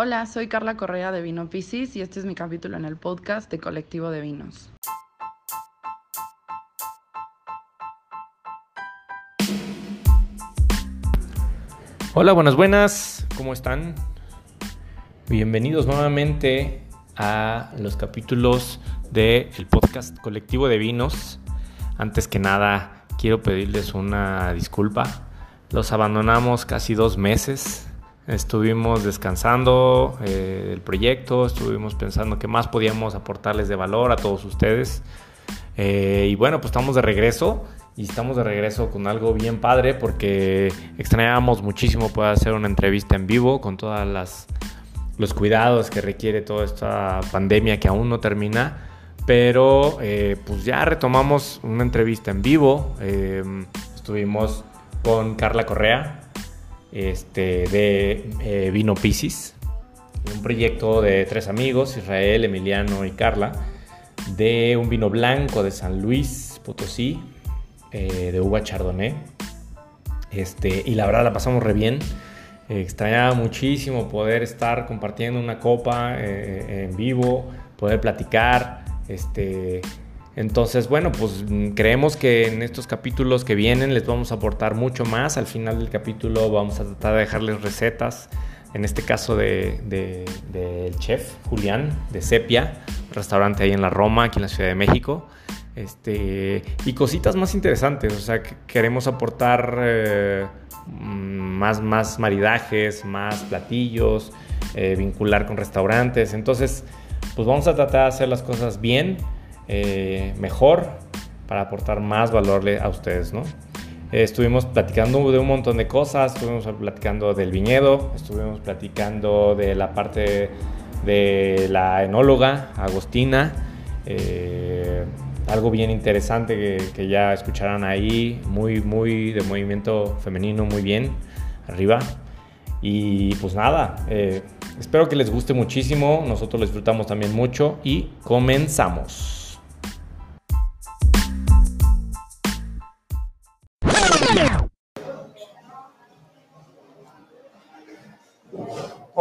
Hola, soy Carla Correa de Vino Piscis y este es mi capítulo en el podcast de Colectivo de Vinos. Hola, buenas, buenas, ¿cómo están? Bienvenidos nuevamente a los capítulos del podcast Colectivo de Vinos. Antes que nada, quiero pedirles una disculpa. Los abandonamos casi dos meses. Estuvimos descansando eh, el proyecto, estuvimos pensando qué más podíamos aportarles de valor a todos ustedes. Eh, y bueno, pues estamos de regreso y estamos de regreso con algo bien padre porque extrañábamos muchísimo poder hacer una entrevista en vivo con todas las los cuidados que requiere toda esta pandemia que aún no termina pero eh, pues ya retomamos una entrevista en vivo em, estuvimos con Carla Correa este, de eh, Vino Piscis un proyecto de tres amigos Israel, Emiliano y Carla de un vino blanco de San Luis Potosí eh, de uva chardonnay. Este, y la verdad la pasamos re bien. extrañaba muchísimo poder estar compartiendo una copa eh, en vivo, poder platicar. Este, entonces, bueno, pues creemos que en estos capítulos que vienen les vamos a aportar mucho más. Al final del capítulo vamos a tratar de dejarles recetas. En este caso del de, chef Julián de Sepia, restaurante ahí en la Roma, aquí en la Ciudad de México. Este, y cositas más interesantes, o sea, queremos aportar eh, más, más maridajes, más platillos, eh, vincular con restaurantes. Entonces, pues vamos a tratar de hacer las cosas bien, eh, mejor, para aportar más valor a ustedes, ¿no? estuvimos platicando de un montón de cosas, estuvimos platicando del viñedo, estuvimos platicando de la parte de la enóloga Agostina algo bien interesante que, ya escucharán ahí, muy, muy de movimiento femenino, muy bien, arriba. Y pues nada, eh, espero que les guste muchísimo, nosotros lo disfrutamos también mucho y comenzamos.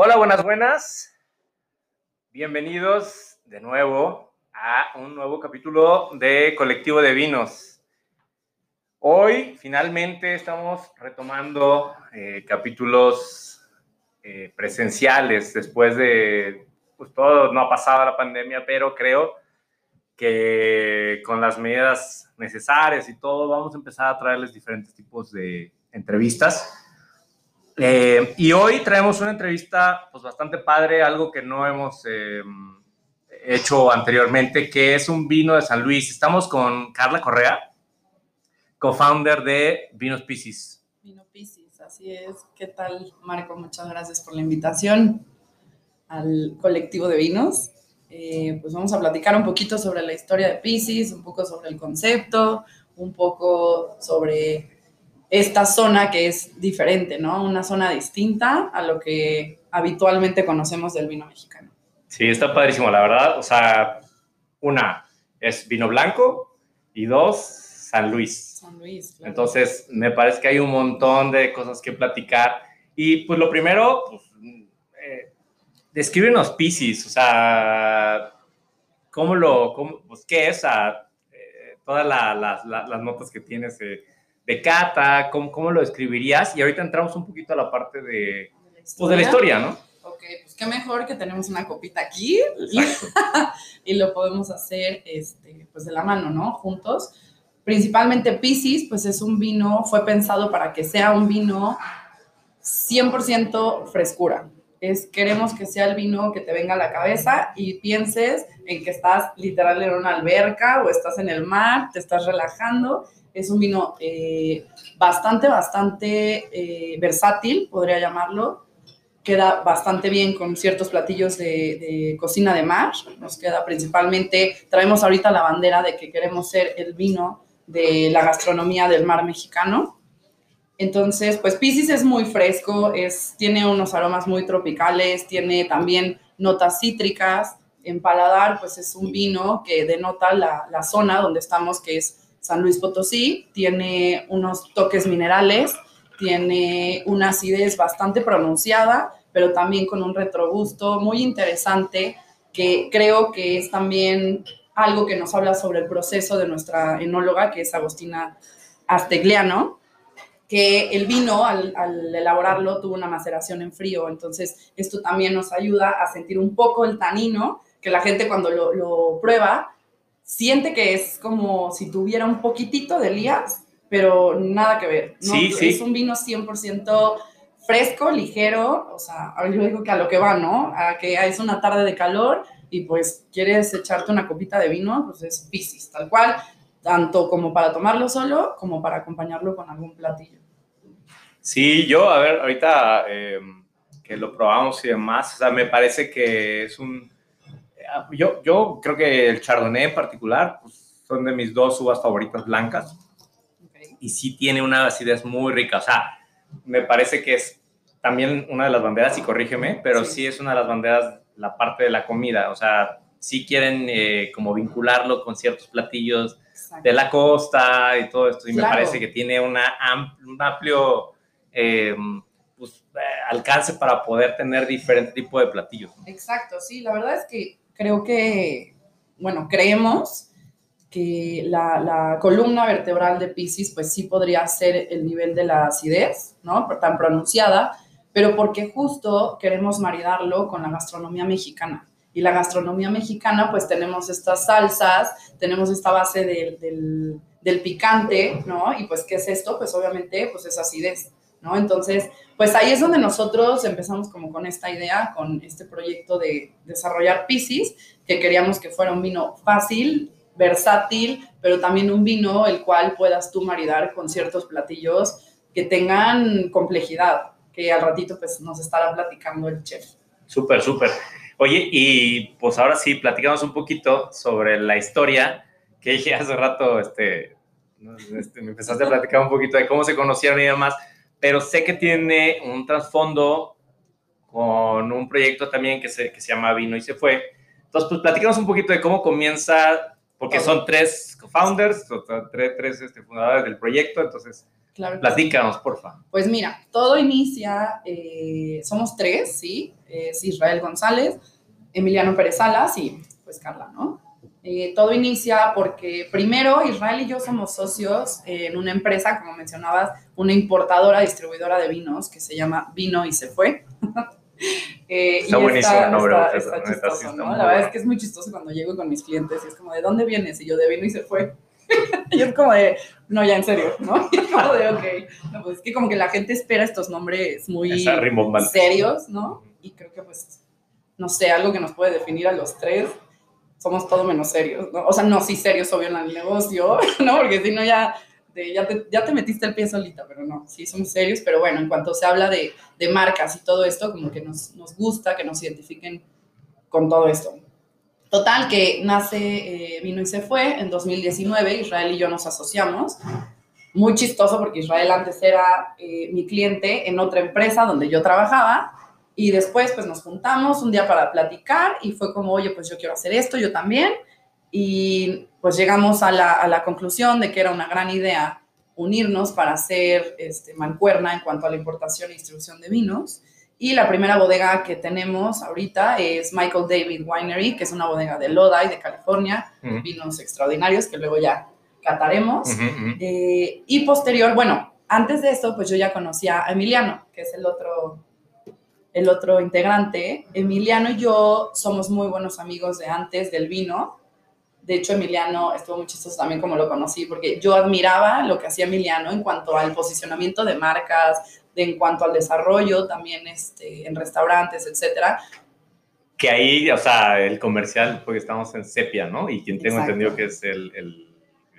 Hola, buenas, buenas. Bienvenidos de nuevo a un nuevo capítulo de Colectivo de Vinos. Hoy finalmente estamos retomando eh, capítulos eh, presenciales después de, pues todo no ha pasado la pandemia, pero creo que con las medidas necesarias y todo vamos a empezar a traerles diferentes tipos de entrevistas. Eh, y hoy traemos una entrevista pues bastante padre, algo que no hemos hecho anteriormente, que es un vino de San Luis. Estamos con Carla Correa, co-founder de Vinos Piscis. Vino Piscis, así es. ¿Qué tal, Marco? Muchas gracias por la invitación al colectivo de vinos. Eh, pues vamos a platicar un poquito sobre la historia de Piscis, un poco sobre el concepto, un poco sobre esta zona que es diferente, ¿no? Una zona distinta a lo que habitualmente conocemos del vino mexicano. Sí, está padrísimo, la verdad. O sea, una es vino blanco y dos, San Luis. San Luis. Claro. Entonces, me parece que hay un montón de cosas que platicar. Y pues lo primero, pues, eh, descríbenos Pisces, o sea, ¿cómo lo, cómo, pues, qué es eh, todas las notas que tienes de cata, ¿cómo, ¿cómo, lo describirías? Y ahorita entramos un poquito a la parte de, pues, de la historia, ¿no? ok, pues qué mejor que tenemos una copita aquí y, lo podemos hacer este, pues de la mano, ¿no? Juntos. Principalmente Pisces, pues es un vino, fue pensado para que sea un vino 100% frescura. Es, queremos que sea el vino que te venga a la cabeza y pienses en que estás literal en una alberca o estás en el mar, te estás relajando. Es un vino eh, bastante, bastante eh, versátil, podría llamarlo queda bastante bien con ciertos platillos de, cocina de mar. Nos queda principalmente, traemos ahorita la bandera de que queremos ser el vino de la gastronomía del mar mexicano. Entonces, pues Pisces es muy fresco, es, tiene unos aromas muy tropicales, tiene también notas cítricas. En paladar, pues es un vino que denota la, la zona donde estamos, que es San Luis Potosí. Tiene unos toques minerales, tiene una acidez bastante pronunciada pero también con un retrogusto muy interesante que creo que es también algo que nos habla sobre el proceso de nuestra enóloga, que es Agostina Astegliano, que el vino al, elaborarlo tuvo una maceración en frío, entonces esto también nos ayuda a sentir un poco el tanino, que la gente cuando lo, prueba siente que es como si tuviera un poquitito de lías, pero nada que ver. ¿no? Sí, sí. Es un vino 100% fresco, ligero, o sea, yo digo que a lo que va, ¿no? A que es una tarde de calor y pues quieres echarte una copita de vino, pues es Piscis, tal cual tanto como para tomarlo solo como para acompañarlo con algún platillo. Sí, yo, a ver, ahorita eh, que lo probamos y demás, o sea, me parece que es un... Yo, yo creo que el Chardonnay en particular pues, son de mis dos uvas favoritas blancas. Y sí tiene una acidez muy rica. O sea, me parece que es también una de las banderas, y corrígeme, pero sí, es una de las banderas la parte de la comida. O sea, sí quieren eh, como vincularlo con ciertos platillos de la costa y todo esto. Y me parece que tiene una un amplio eh, pues, eh, alcance para poder tener diferente tipo de platillos. Exacto, sí, la verdad es que creo que, bueno, creemos que la, columna vertebral de Pisces, pues sí podría ser el nivel de la acidez, ¿no? Tan pronunciada, pero porque justo queremos maridarlo con la gastronomía mexicana y la gastronomía mexicana, pues tenemos estas salsas, tenemos esta base del, del, picante, ¿no? Y pues, ¿qué es esto? Pues obviamente, pues es acidez, ¿no? Entonces, pues ahí es donde nosotros empezamos como con esta idea, con este proyecto de desarrollar Piscis, que queríamos que fuera un vino fácil, versátil, pero también un vino el cual puedas tú maridar con ciertos platillos que tengan complejidad, que al ratito pues nos estará platicando el chef. Súper, súper. Oye, y pues ahora sí, platicamos un poquito sobre la historia que dije hace rato, este, este, me empezaste a platicar un poquito de cómo se conocieron y demás, pero sé que tiene un trasfondo con un proyecto también que se, que se llama Vino y se fue. Entonces, pues platicamos un poquito de cómo comienza, porque son tres co-founders, tres, tres este, fundadores del proyecto, entonces Claro Platícanos, porfa. Pues mira, todo inicia, eh, somos tres, ¿sí? Es Israel González, Emiliano Pérez Salas y pues Carla, ¿no? Eh, todo inicia porque primero Israel y yo somos socios en una empresa, como mencionabas, una importadora, distribuidora de vinos que se llama Vino y se fue. eh, está buenísimo el nombre. Está, chistoso, ¿no? La verdad es que es muy chistoso cuando llego con mis clientes y es como, ¿de dónde vienes? Y yo de Vino y se fue. y es como de, no, ya en serio, ¿no? Y es como de, ok. No, pues es que como que la gente espera estos nombres muy serios, ¿no? Y creo que pues, no sé, algo que nos puede definir a los tres, somos todo menos serios, ¿no? O sea, no, sí serios, obvio, en el negocio, ¿no? Porque si no ya... ya, te, ya te metiste el pie solita, pero no, sí somos serios, pero bueno, en cuanto se habla de, de marcas y todo esto, como que nos, nos gusta que nos identifiquen con todo esto. Total, que nace, eh, vino y se fue en 2019, Israel y yo nos asociamos. Muy chistoso porque Israel antes era eh, mi cliente en otra empresa donde yo trabajaba y después pues nos juntamos un día para platicar y fue como, oye, pues yo quiero hacer esto, yo también. Y pues llegamos a la, a la conclusión de que era una gran idea unirnos para hacer este, mancuerna en cuanto a la importación e distribución de vinos. Y la primera bodega que tenemos ahorita es Michael David Winery, que es una bodega de Lodi, de California, vinos extraordinarios que luego ya cataremos. Eh, y posterior, bueno, antes de eso, pues yo ya conocía a Emiliano, que es el otro, el otro integrante. Emiliano y yo somos muy buenos amigos de antes del vino. De hecho, Emiliano estuvo muy chistoso también como lo conocí, porque yo admiraba lo que hacía Emiliano en cuanto al posicionamiento de marcas, en cuanto al desarrollo, también este, en restaurantes, etcétera. Que ahí, o sea, el comercial, porque estamos en Sepia, ¿no? Y quien tengo entendido que es el, el,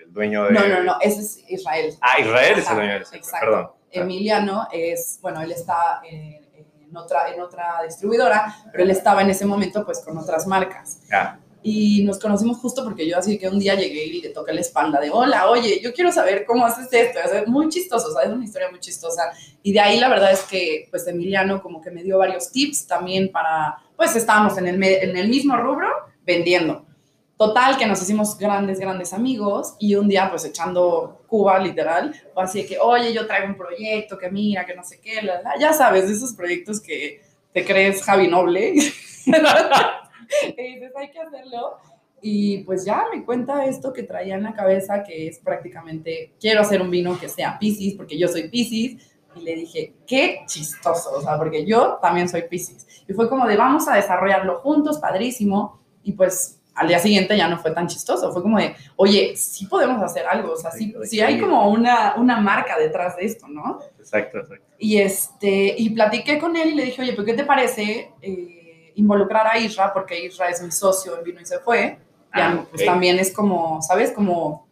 dueño de... No, no, no, ese es Israel. Ah, Israel es el dueño de Sepia, Exacto. perdón. Emiliano es, bueno, él está en, en, otra, en otra distribuidora, pero él estaba en ese momento pues con otras marcas. Ah y nos conocimos justo porque yo así que un día llegué y le toqué la espalda de, hola, oye, yo quiero saber cómo haces esto, es muy chistoso, ¿sabes? Una historia muy chistosa. Y de ahí la verdad es que, pues, Emiliano como que me dio varios tips también para, pues, estábamos en el, en el mismo rubro vendiendo. Total, que nos hicimos grandes, grandes amigos y un día, pues, echando Cuba, literal, fue así que, oye, yo traigo un proyecto, que mira, que no sé qué, ya sabes, esos proyectos que te crees Javi Noble. y dices, hay que hacerlo. Y pues ya me cuenta esto que traía en la cabeza, que es prácticamente, quiero hacer un vino que sea Pisces, porque yo soy Pisces. Y le dije, qué chistoso, o sea, porque yo también soy Pisces. Y fue como de, vamos a desarrollarlo juntos, padrísimo. Y pues al día siguiente ya no fue tan chistoso, fue como de, oye, sí podemos hacer algo, o sea, sí, sí hay como una, una marca detrás de esto, ¿no? Exacto, exacto. Y, este, y platiqué con él y le dije, oye, ¿pero qué te parece eh, involucrar a Isra? Porque Isra es mi socio en Vino y se fue. Ya, Ah, pues también es como, ¿sabes? Como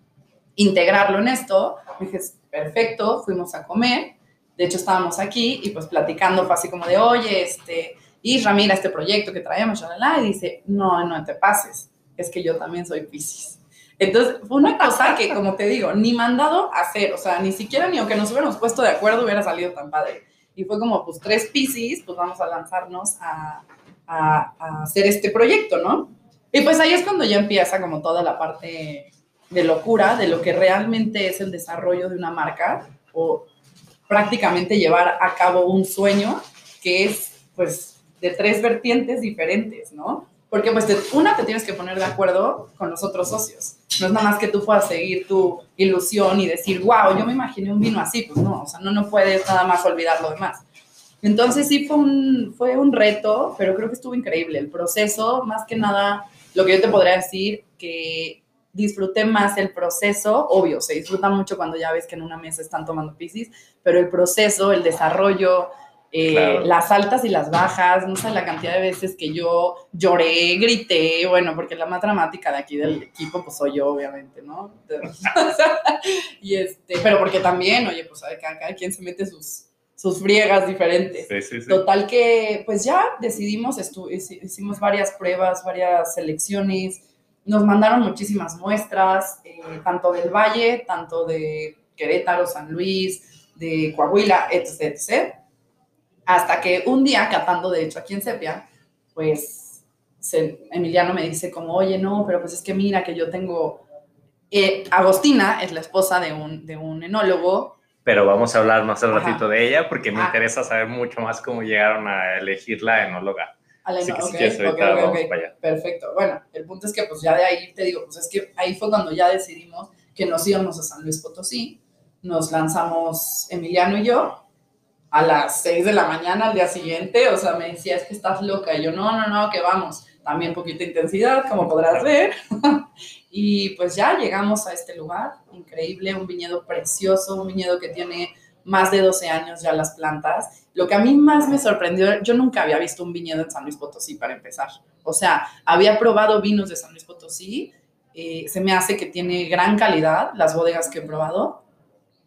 integrarlo en esto. Me dije, perfecto, fuimos a comer. De hecho, estábamos aquí y pues platicando fue así como de, oye, este, Isra, mira este proyecto que traemos, shalala", y dice, no, no te pases, es que yo también soy Pisces. Entonces, fue una cosa que, como te digo, ni mandado a hacer, o sea, ni siquiera ni aunque nos hubiéramos puesto de acuerdo hubiera salido tan padre. Y fue como, pues, tres Pisces, pues vamos a lanzarnos a, a- a hacer este proyecto, ¿no? Y pues ahí es cuando ya empieza como toda la parte de locura, de lo que realmente es el desarrollo de una marca o prácticamente llevar a cabo un sueño que es, pues, de tres vertientes diferentes, ¿no? Porque, pues, te- una, te tienes que poner de acuerdo con los otros socios. No es nada más que tú puedas seguir tu ilusión y decir, wow, yo me imaginé un vino así. Pues no, o sea, no, no puedes nada más olvidar lo demás. Entonces sí fue un, fue un reto, pero creo que estuvo increíble. El proceso, más que nada, lo que yo te podría decir, que disfruté más el proceso, obvio, se disfruta mucho cuando ya ves que en una mesa están tomando piscis, pero el proceso, el desarrollo, eh, Claro. las altas y las bajas, no sé la cantidad de veces que yo lloré, grité, bueno, porque la más dramática de aquí del equipo, pues soy yo, obviamente, ¿no? Y este, pero porque también, oye, pues cada, cada quien se mete sus, sus friegas diferentes. Sí, sí, sí. Total que, pues ya decidimos, hicimos varias pruebas, varias selecciones, nos mandaron muchísimas muestras, eh, tanto del Valle, tanto de Querétaro, San Luis, de Coahuila, etc, etc. Hasta que un día, catando de hecho aquí en Sepia, pues se- Emiliano me dice como, oye, no, pero pues es que mira que yo tengo... eh, Agostina es la esposa de un, de un enólogo Pero vamos a hablar más al Ajá. ratito de ella porque me Ah. interesa saber mucho más cómo llegaron a elegir la enóloga. Así que eno- si quieres, ahorita ok, vamos ok. para allá. Perfecto. Bueno, el punto es que pues ya de ahí te digo, pues es que ahí fue cuando ya decidimos que nos íbamos a San Luis Potosí, nos lanzamos Emiliano y yo a las 6 de la mañana al día siguiente, o sea, me decía, es que estás loca, y yo, no, no, no, que vamos, también poquita intensidad, como podrás ver, y pues ya llegamos a este lugar, increíble, un viñedo precioso, un viñedo que tiene más de 12 años ya las plantas. Lo que a mí más me sorprendió, yo nunca había visto un viñedo en San Luis Potosí para empezar. O sea, había probado vinos de San Luis Potosí, eh, se me hace que tiene gran calidad las bodegas que he probado.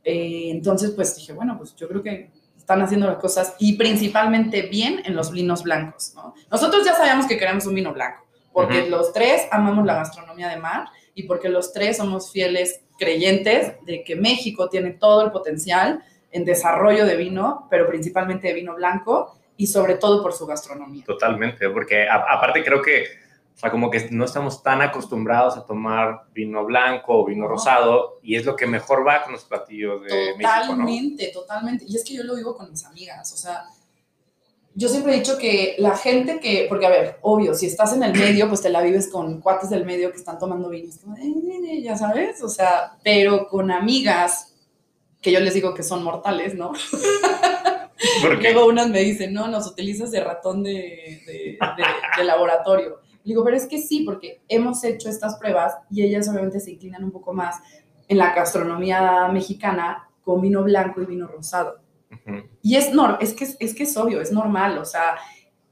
Eh, entonces, pues dije, bueno, pues yo creo que están haciendo las cosas y principalmente bien en los vinos blancos. ¿no? Nosotros ya sabíamos que queremos un vino blanco, porque los tres amamos la gastronomía de mar y porque los tres somos fieles creyentes de que México tiene todo el potencial en desarrollo de vino, pero principalmente de vino blanco y sobre todo por su gastronomía. Totalmente, porque aparte creo que, o sea, como que no estamos tan acostumbrados a tomar vino blanco o vino No. rosado y es lo que mejor va con los platillos de México, ¿no? Totalmente, totalmente. Y es que yo lo vivo con mis amigas, o sea, yo siempre he dicho que la gente que, porque a ver, obvio, si estás en el medio, pues te la vives con cuates del medio que están tomando vino, es como, "Eh, eh, eh", ya sabes, o sea, pero con amigas que yo les digo que son mortales, ¿no? Porque Luego unas me dicen, no, nos utilizas de ratón de, de- de- de laboratorio. Digo, pero es que sí, porque hemos hecho estas pruebas y ellas obviamente se inclinan un poco más en la gastronomía mexicana con vino blanco y vino rosado. Y es, nor es, que, es que es obvio, es normal, o sea,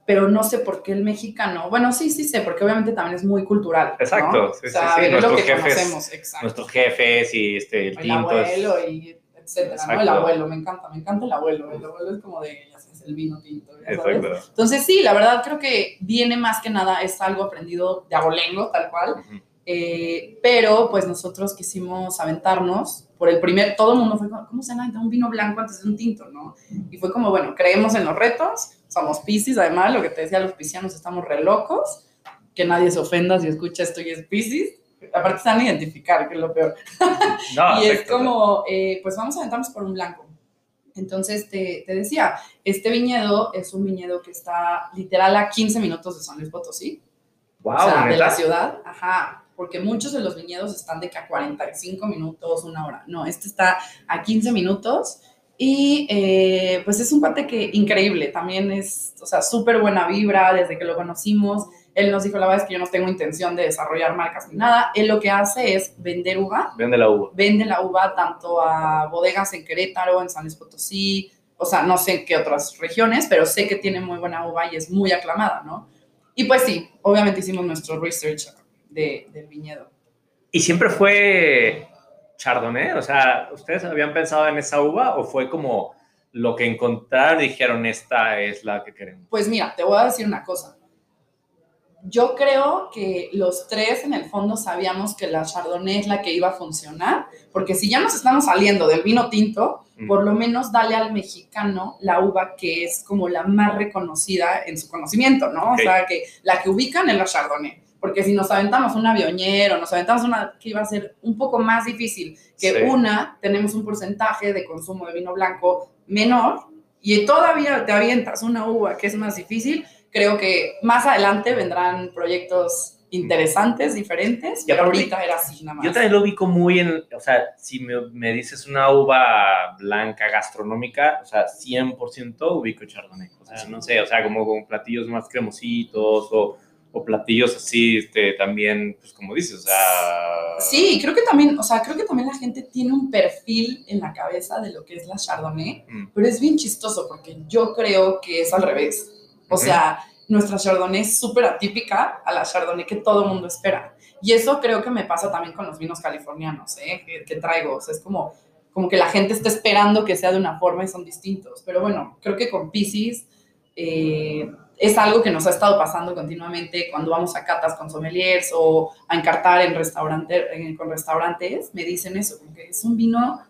pero no sé por qué el mexicano, bueno, sí, sí sé, porque obviamente también es muy cultural. ¿no? Exacto, sí, o sea, sí, es nuestros que jefes- nuestros jefes y este, el El tinto es- abuelo y etcétera, ¿no? El abuelo, me encanta, me encanta el abuelo. El abuelo es como de, ya el vino tinto. Exacto. Entonces, sí, la verdad creo que viene más que nada, es algo aprendido de abolengo, tal cual. Ujú. Eh, pero pues nosotros quisimos aventarnos por el primer, todo el mundo fue como, ¿cómo se llama un vino blanco antes de un tinto, no? Y fue como, bueno, creemos en los retos, somos piscis, además, lo que te decía, los piscianos estamos re locos, que nadie se ofenda si escucha esto y es piscis. Aparte van a identificar, que es lo peor. No, y es como, eh, pues vamos a aventarnos por un blanco. Entonces te, te, decía, este viñedo es un viñedo que está literal a 15 minutos de San Luis Potosí. Wow, o sea, de la ciudad, ajá, porque muchos de los viñedos están de que a 45 minutos, una hora. No, este está a 15 minutos y eh, pues es un cuate que increíble, también es, o sea, súper buena vibra desde que lo conocimos. Él nos dijo, la verdad es que yo no tengo intención de desarrollar marcas ni nada. Él lo que hace es vender uva. Vende la uva. Vende la uva tanto a bodegas en Querétaro, en San Luis Potosí, o sea, no sé en qué otras regiones, pero sé que tiene muy buena uva y es muy aclamada, ¿no? Y pues sí, obviamente hicimos nuestro research de, del viñedo. ¿Y siempre fue Chardonnay? O sea, ¿ustedes habían pensado en esa uva o fue como lo que encontraron y dijeron, esta es la que queremos? Pues mira, te voy a decir una cosa yo creo que los tres en el fondo sabíamos que la Chardonnay es la que iba a funcionar, porque si ya nos estamos saliendo del vino tinto, por lo menos dale al mexicano la uva que es como la más reconocida en su conocimiento, ¿no? O sea, que la que ubican es la Chardonnay. Porque si nos aventamos una Viognier o nos aventamos una que iba a ser un poco más difícil que una, tenemos un porcentaje de consumo de vino blanco menor y todavía te avientas una uva que es más difícil, creo que más adelante vendrán proyectos interesantes, diferentes, pero ahorita era así nada más. Yo también lo ubico muy en, o sea, si me, me dices una uva blanca gastronómica, o sea, 100% ubico Chardonnay. O sea, no sé, o sea, como con platillos más cremositos o, o platillos así, este, también, pues como dices, o sea... Sí, creo que también, o sea, creo que también la gente tiene un perfil en la cabeza de lo que es la Chardonnay, mm. pero es bien chistoso porque yo creo que es al revés o sea, nuestra Chardonnay es súper atípica a la Chardonnay que todo el mundo espera. Y eso creo que me pasa también con los vinos californianos, ¿eh? que, traigo. O sea, es como, como que la gente está esperando que sea de una forma y son distintos. Pero bueno, creo que con Pisces eh, es algo que nos ha estado pasando continuamente cuando vamos a catas con sommeliers o a encartar en restaurante, con restaurantes. Me dicen eso, porque es un vino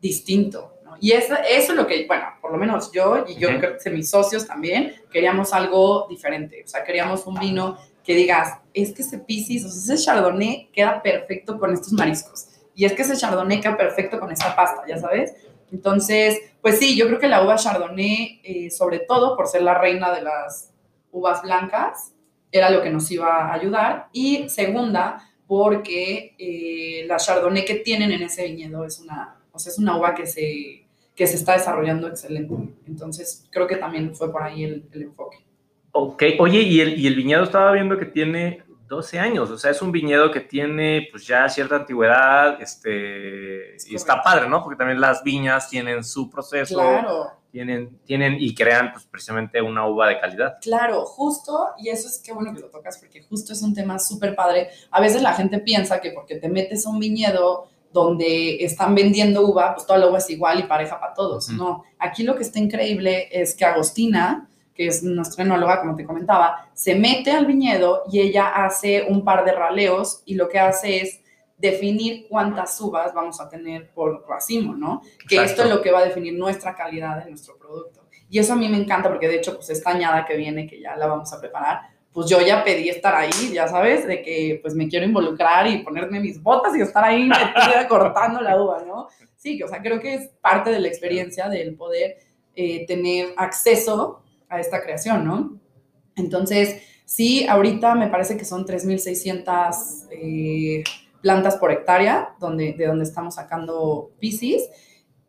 distinto. Y eso, eso es lo que, bueno, por lo menos yo y yo creo que mis socios también queríamos algo diferente. O sea, queríamos un vino que digas, es que ese Piscis, o sea, ese Chardonnay queda perfecto con estos mariscos. Y es que ese Chardonnay queda perfecto con esta pasta, ya sabes. Entonces, pues sí, yo creo que la uva Chardonnay, eh, sobre todo por ser la reina de las uvas blancas, era lo que nos iba a ayudar. Y segunda, porque eh, la Chardonnay que tienen en ese viñedo es una, o sea, es una uva que se, que se está desarrollando excelente. Entonces, creo que también fue por ahí el, enfoque. Ok, oye, y el, y el viñedo estaba viendo que tiene 12 años, o sea, es un viñedo que tiene pues ya cierta antigüedad, este, y está padre, ¿no? Porque también las viñas tienen su proceso. Claro. Tienen, tienen y crean pues precisamente una uva de calidad. Claro, justo, y eso es qué bueno que lo tocas, porque justo es un tema súper padre. A veces la gente piensa que porque te metes a un viñedo donde están vendiendo uva, pues toda la uva es igual y pareja para todos. No, aquí lo que está increíble es que Agostina, que es nuestra enóloga, como te comentaba, se mete al viñedo y ella hace un par de raleos y lo que hace es definir cuántas uvas vamos a tener por racimo, ¿no? Que esto es lo que va a definir nuestra calidad de nuestro producto. Y eso a mí me encanta porque de hecho, pues esta añada que viene, que ya la vamos a preparar, pues yo ya pedí estar ahí, ya sabes, de que pues me quiero involucrar y ponerme mis botas y estar ahí metida cortando la uva, ¿no? Sí, o sea, creo que es parte de la experiencia del poder eh, tener acceso a esta creación, ¿no? Entonces, sí, ahorita me parece que son 3.600 eh, plantas por hectárea donde, de donde estamos sacando Piscis.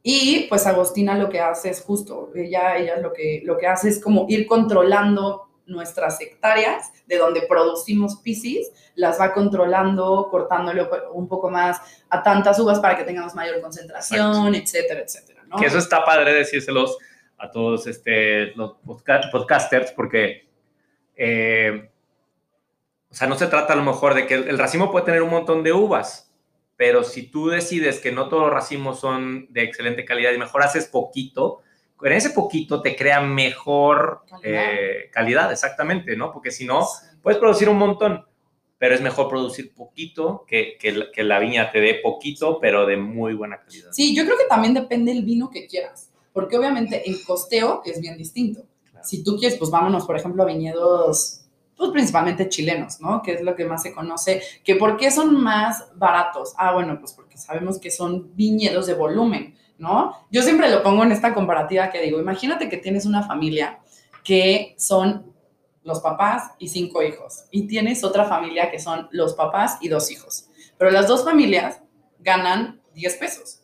Y pues Agostina lo que hace es justo, ella, ella lo, que, lo que hace es como ir controlando nuestras hectáreas de donde producimos piscis, las va controlando, cortándole un poco más a tantas uvas para que tengamos mayor concentración, etcétera, etcétera. ¿no? Que eso está padre decírselos a todos este, los podcasters porque, eh, o sea, no se trata a lo mejor de que el racimo puede tener un montón de uvas, pero si tú decides que no todos los racimos son de excelente calidad y mejor haces poquito, en ese poquito te crea mejor calidad, eh, exactamente, ¿no? Porque si no, puedes producir un montón, pero es mejor producir poquito que, que, la viña te dé poquito, pero de muy buena calidad. Sí, yo creo que también depende del vino que quieras, porque obviamente el costeo es bien distinto. Si tú quieres, pues vámonos, por ejemplo, a viñedos, pues principalmente chilenos, ¿no? Que es lo que más se conoce. ¿Que ¿Por qué son más baratos? Ah, bueno, pues porque sabemos que son viñedos de volumen ¿no? Yo siempre lo pongo en esta comparativa que digo, imagínate que tienes una familia que son los papás y cinco hijos, y tienes otra familia que son los papás y dos hijos, pero las dos familias ganan 10 pesos.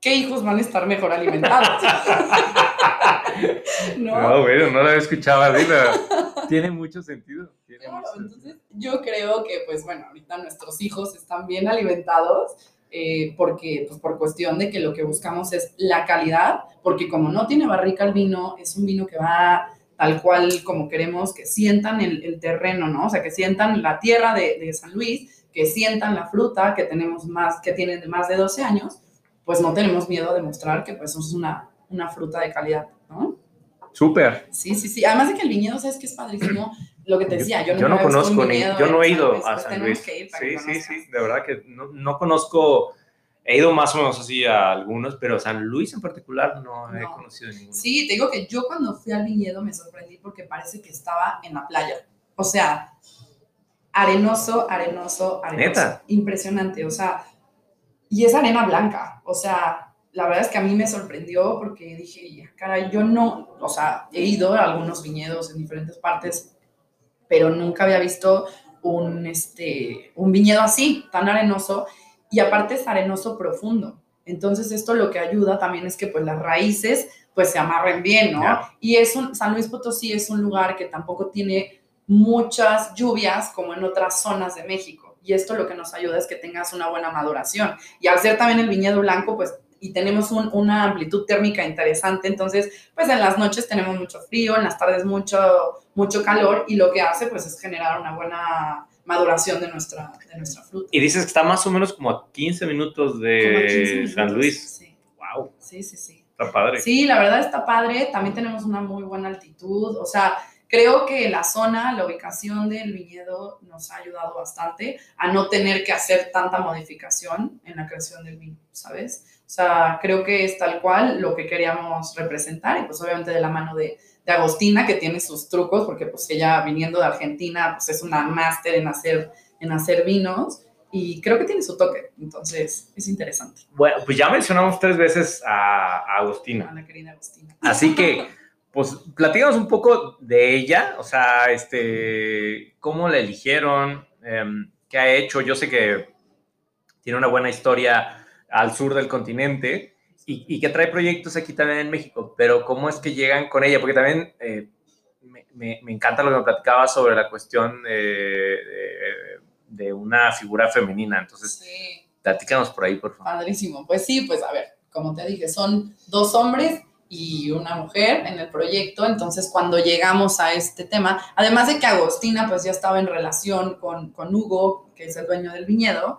¿Qué hijos van a estar mejor alimentados? ¿No? no, bueno, no lo escuchaba, tiene mucho sentido. entonces yo creo que, pues bueno, ahorita nuestros hijos están bien alimentados eh, porque, pues por cuestión de que lo que buscamos es la calidad, porque como no tiene barrica el vino, es un vino que va tal cual como queremos, que sientan el, terreno, ¿no? O sea, que sientan la tierra de, de, San Luis, que sientan la fruta que tenemos más, que tiene más de 12 años, pues no tenemos miedo a demostrar que pues es una, una fruta de calidad, ¿no? Súper. Sí, sí, sí. Además de que el viñedo, ¿sabes que es padrísimo? Lo que te decía, yo, no, conozco ni, yo no he ido a San Luis. sí, sí, sí, de verdad que no, no, conozco, he ido más o menos así a algunos, pero San Luis en particular no, he conocido ninguno. Sí, te digo que yo cuando fui al viñedo me sorprendí porque parece que estaba en la playa. O sea, arenoso, arenoso, arenoso. ¿Neta? Impresionante, o sea, y es arena blanca, o sea, la verdad es que a mí me sorprendió porque dije, caray, yo no, o sea, he ido a algunos viñedos en diferentes partes, pero nunca había visto un, este, un viñedo así, tan arenoso, y aparte es arenoso profundo. Entonces esto lo que ayuda también es que pues las raíces pues se amarren bien, ¿no? Y es un, San Luis Potosí es un lugar que tampoco tiene muchas lluvias como en otras zonas de México. Y esto lo que nos ayuda es que tengas una buena maduración. Y al ser también el viñedo blanco, pues y tenemos una amplitud térmica interesante, entonces pues en las noches tenemos mucho frío, en las tardes mucho, mucho calor y lo que hace pues es generar una buena maduración de nuestra, de nuestra fruta. Y dices que está más o menos como a 15 minutos de San Luis. Sí. Wow. Sí, sí, sí. Está padre. Sí, la verdad está padre. También tenemos una muy buena altitud. O sea, creo que la zona, la ubicación del viñedo nos ha ayudado bastante a no tener que hacer tanta modificación en la creación del vino, ¿sabes? O sea, creo que es tal cual lo que queríamos representar y pues obviamente de la mano de, de Agostina, que tiene sus trucos, porque pues ella viniendo de Argentina, pues es una máster en hacer, en hacer vinos y creo que tiene su toque, entonces es interesante. Bueno, pues ya mencionamos tres veces a, Agostina. A la querida Agostina. Así que, pues platícanos un poco de ella, o sea, este, cómo la eligieron, em, qué ha hecho, yo sé que tiene una buena historia al sur del continente y, que trae proyectos aquí también en México, pero ¿cómo es que llegan con ella? Porque también eh, me, encanta lo que me platicaba sobre la cuestión de, de, una figura femenina, entonces sí. platícanos por ahí, por favor. Padrísimo, pues sí, pues a ver, como te dije, son dos hombres y una mujer en el proyecto, entonces cuando llegamos a este tema, además de que Agostina pues ya estaba en relación con, con Hugo, que es el dueño del viñedo,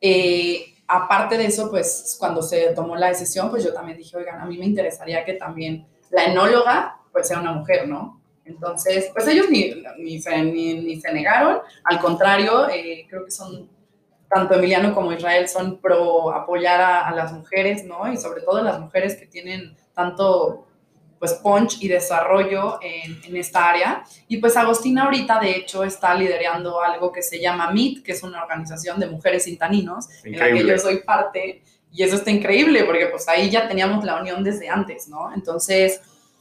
eh, aparte de eso, pues cuando se tomó la decisión, pues yo también dije, oigan, a mí me interesaría que también la enóloga, pues sea una mujer, ¿no? Entonces, pues ellos ni, ni, se, ni, se negaron, al contrario, eh, creo que son, tanto Emiliano como Israel son pro apoyar a, a las mujeres, ¿no? Y sobre todo las mujeres que tienen tanto pues punch y desarrollo en, en, esta área. Y pues Agostina ahorita de hecho está liderando algo que se llama MIT, que es una organización de mujeres sin taninos, en la que yo soy parte. Y eso está increíble porque pues ahí ya teníamos la unión desde antes, ¿no? Entonces,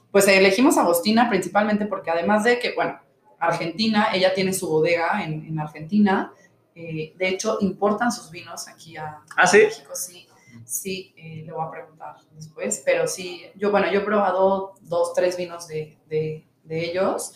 pues elegimos a Agostina principalmente porque además de que, bueno, Argentina, ella tiene su bodega en, en Argentina, eh, de hecho importan sus vinos aquí a, ¿Ah, México, sí sí, eh, le voy a preguntar después, pero sí, yo, bueno, yo he probado dos, tres vinos de, de, ellos,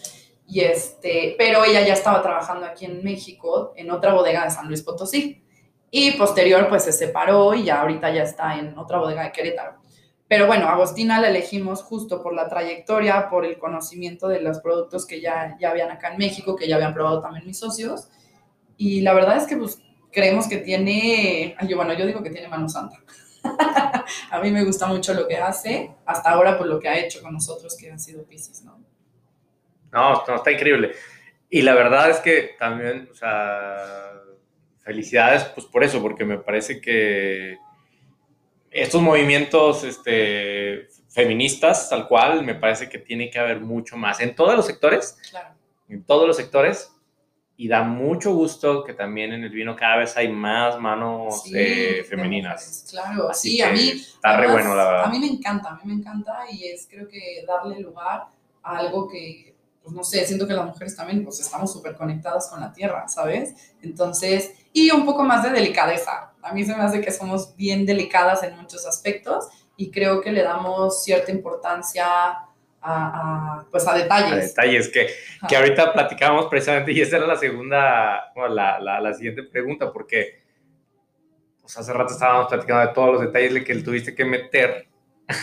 y este, pero ella ya estaba trabajando aquí en México, en otra bodega de San Luis Potosí, y posterior pues se separó y ya ahorita ya está en otra bodega de Querétaro. Pero bueno, Agostina la elegimos justo por la trayectoria, por el conocimiento de los productos que ya, ya habían acá en México, que ya habían probado también mis socios. Y la verdad es que pues, creemos que tiene, bueno, yo digo que tiene mano santa. a mí me gusta mucho lo que hace, hasta ahora por lo que ha hecho con nosotros, que han sido Pisces, ¿no? No, está increíble. Y la verdad es que también, o sea, felicidades pues por eso, porque me parece que estos movimientos este, feministas, tal cual, me parece que tiene que haber mucho más en todos los sectores. Claro. En todos los sectores y da mucho gusto que también en el vino cada vez hay más manos eh, femeninas. claro, sí, a mí. Está re bueno, la verdad. A mí me encanta, a mí me encanta y es creo que darle lugar a algo que, pues no sé, siento que las mujeres también, pues estamos súper conectadas con la tierra, ¿sabes? Entonces, y un poco más de delicadeza. A mí se me hace que somos bien delicadas en muchos aspectos y creo que le damos cierta importancia a, pues a detalles. A detalles, que, que ahorita platicábamos precisamente y esa era la segunda, la, la, la, siguiente pregunta, porque pues hace rato estábamos platicando de todos los detalles que tuviste que meter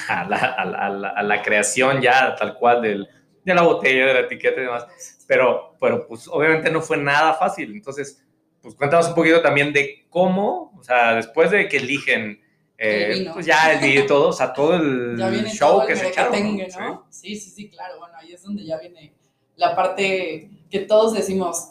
a la, a la, a la creación ya tal cual del, de la botella, de la etiqueta y demás, pero, pero pues obviamente no fue nada fácil, entonces pues cuéntanos un poquito también de cómo, o sea, después de que eligen eh, pues ya el video todo, o sea, todo el show que se echaron. ¿no? ¿Sí? sí, sí, claro. Bueno, ahí es donde ya viene la parte que todos decimos,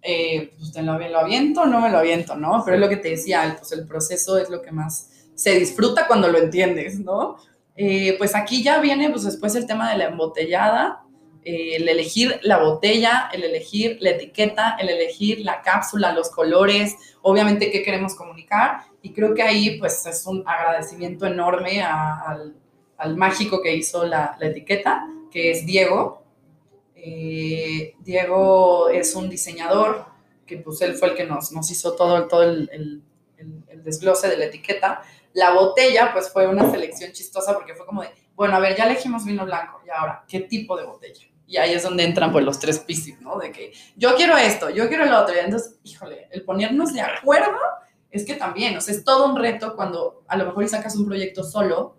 eh, pues te lo, aviento o no me lo aviento, ¿no? Pero es lo que te decía, pues el proceso es lo que más se disfruta cuando lo entiendes, ¿no? Eh, pues aquí ya viene, pues después el tema de la embotellada, el elegir la botella, el elegir la etiqueta, el elegir la cápsula, los colores, obviamente qué queremos comunicar y creo que ahí pues es un agradecimiento enorme al, mágico que hizo la, la, etiqueta, que es Diego. Eh, Diego es un diseñador que pues él fue el que nos, nos hizo todo, el, el, desglose de la etiqueta. La botella pues fue una selección chistosa porque fue como de, bueno, a ver, ya elegimos vino blanco y ahora, ¿qué tipo de botella? Y ahí es donde entran pues los tres pisos, ¿no? De que yo quiero esto, yo quiero lo otro. Y entonces, híjole, el ponernos de acuerdo es que también, o sea, es todo un reto cuando a lo mejor sacas un proyecto solo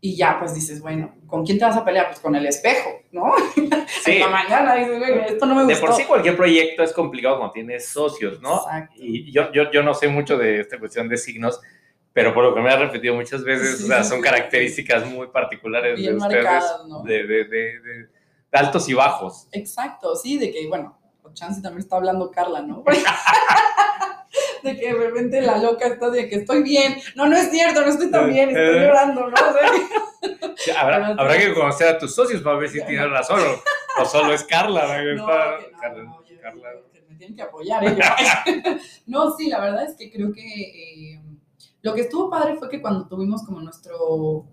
y ya pues dices, bueno, ¿con quién te vas a pelear? Pues con el espejo, ¿no? Sí. la mañana dices, esto no me gustó. De por sí cualquier proyecto es complicado cuando tienes socios, ¿no? Exacto. Y yo, yo, yo no sé mucho de esta cuestión de signos, pero por lo que me has repetido muchas veces, o sea, son características muy particulares de ustedes, ¿no? de, de, de, de, altos y bajos. Exacto, sí, de que, bueno, chance también está hablando Carla, ¿no? de que de repente la loca está de que estoy bien. No, no es cierto, no estoy tan bien, estoy eh. llorando, ¿no? habrá, habrá, que conocer a tus socios para ver si tienes razón o, solo es Carla. No, Carla, Carla. me tienen que apoyar ellos. no, sí, la verdad es que creo que eh, lo que estuvo padre fue que cuando tuvimos como nuestro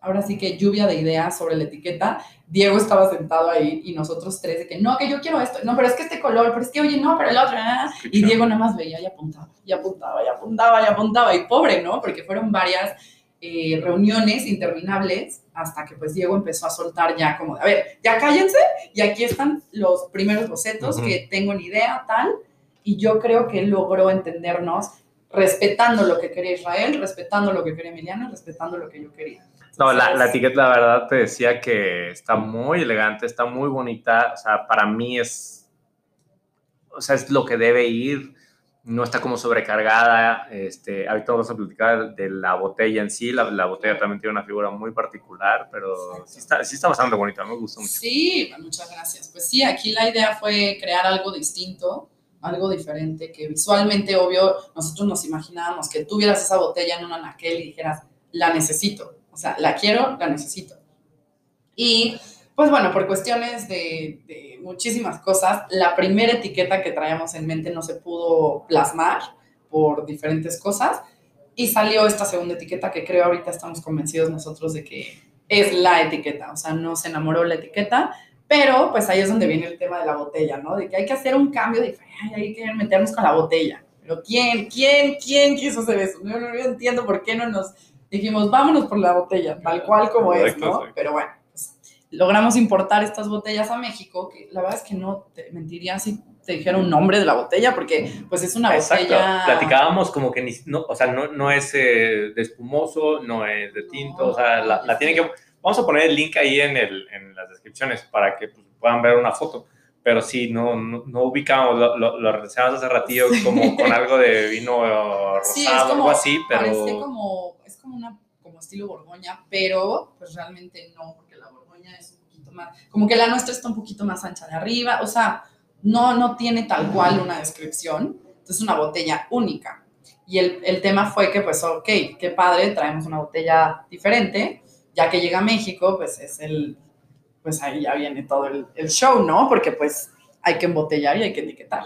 ahora sí que lluvia de ideas sobre la etiqueta, Diego estaba sentado ahí y nosotros tres de que no, que yo quiero esto, no, pero es que este color, pero es que oye, no, pero el otro, ah". y Diego nada más veía y apuntaba, y apuntaba, y apuntaba, y apuntaba, y pobre, ¿no? Porque fueron varias eh, reuniones interminables hasta que pues Diego empezó a soltar ya como, a ver, ya cállense, y aquí están los primeros bocetos que tengo ni idea, tal, y yo creo que logró entendernos respetando lo que quería Israel, respetando lo que quería Emiliano, respetando lo que yo quería. No, la, la, etiqueta, la verdad, te decía que está muy elegante, está muy bonita. O sea, para mí es. O sea, es lo que debe ir. No está como sobrecargada. Este, ahorita vamos a platicar de la botella en sí. La, la botella también tiene una figura muy particular, pero sí está, sí está, bastante bonita. Me gusta mucho. Sí, muchas gracias. Pues sí, aquí la idea fue crear algo distinto algo diferente, que visualmente, obvio, nosotros nos imaginábamos que tuvieras esa botella en un anaquel y dijeras, la necesito. O sea, la quiero, la necesito. Y pues bueno, por cuestiones de, muchísimas cosas, la primera etiqueta que traíamos en mente no se pudo plasmar por diferentes cosas y salió esta segunda etiqueta que creo ahorita estamos convencidos nosotros de que es la etiqueta, o sea, no se enamoró la etiqueta, pero pues ahí es donde viene el tema de la botella, ¿no? De que hay que hacer un cambio de, hay que meternos con la botella. Pero ¿quién, quién, quién quiso hacer eso? Yo no entiendo por qué no nos dijimos, vámonos por la botella, tal cual como es, ¿no? Pero bueno, pues, logramos importar estas botellas a México, que la verdad es que no te mentiría si te dijera un nombre de la botella, porque pues es una botella... Platicábamos como que, no, o sea, no, no es eh, de espumoso, no es de tinto, o sea, la, la tienen que... Vamos a poner el link ahí en, el, en las descripciones para que pues, puedan ver una foto. Pero sí, no, no, no ubicamos, lo, lo, lo hace ratillo como con algo de vino rosado sí, o algo así, pero... Parece como como una como estilo Borgoña, pero pues realmente no, porque la Borgoña es un poquito más, como que la nuestra está un poquito más ancha de arriba, o sea, no, no tiene tal cual una descripción, entonces es una botella única. Y el, el tema fue que, pues, ok, qué padre, traemos una botella diferente, ya que llega a México, pues es el, pues ahí ya viene todo el, el show, ¿no? Porque pues hay que embotellar y hay que etiquetar.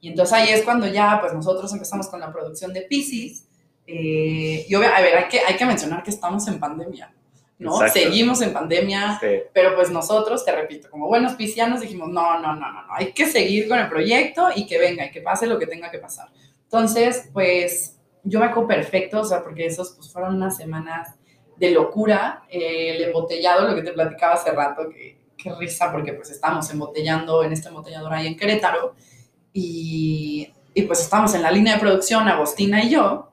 Y entonces ahí es cuando ya, pues nosotros empezamos con la producción de Pisces. Eh, y a ver, hay que, hay que mencionar que estamos en pandemia, ¿no? Seguimos en pandemia, pero pues nosotros, te repito, como buenos piscianos dijimos, no, no, no, no, no, hay que seguir con el proyecto y que venga y que pase lo que tenga que pasar. Entonces, pues yo me acuerdo perfecto, o sea, porque esos pues fueron unas semanas de locura, eh, el embotellado, lo que te platicaba hace rato, que qué risa, porque pues estamos embotellando en este embotellador ahí en Querétaro, y, y pues estamos en la línea de producción, Agostina y yo,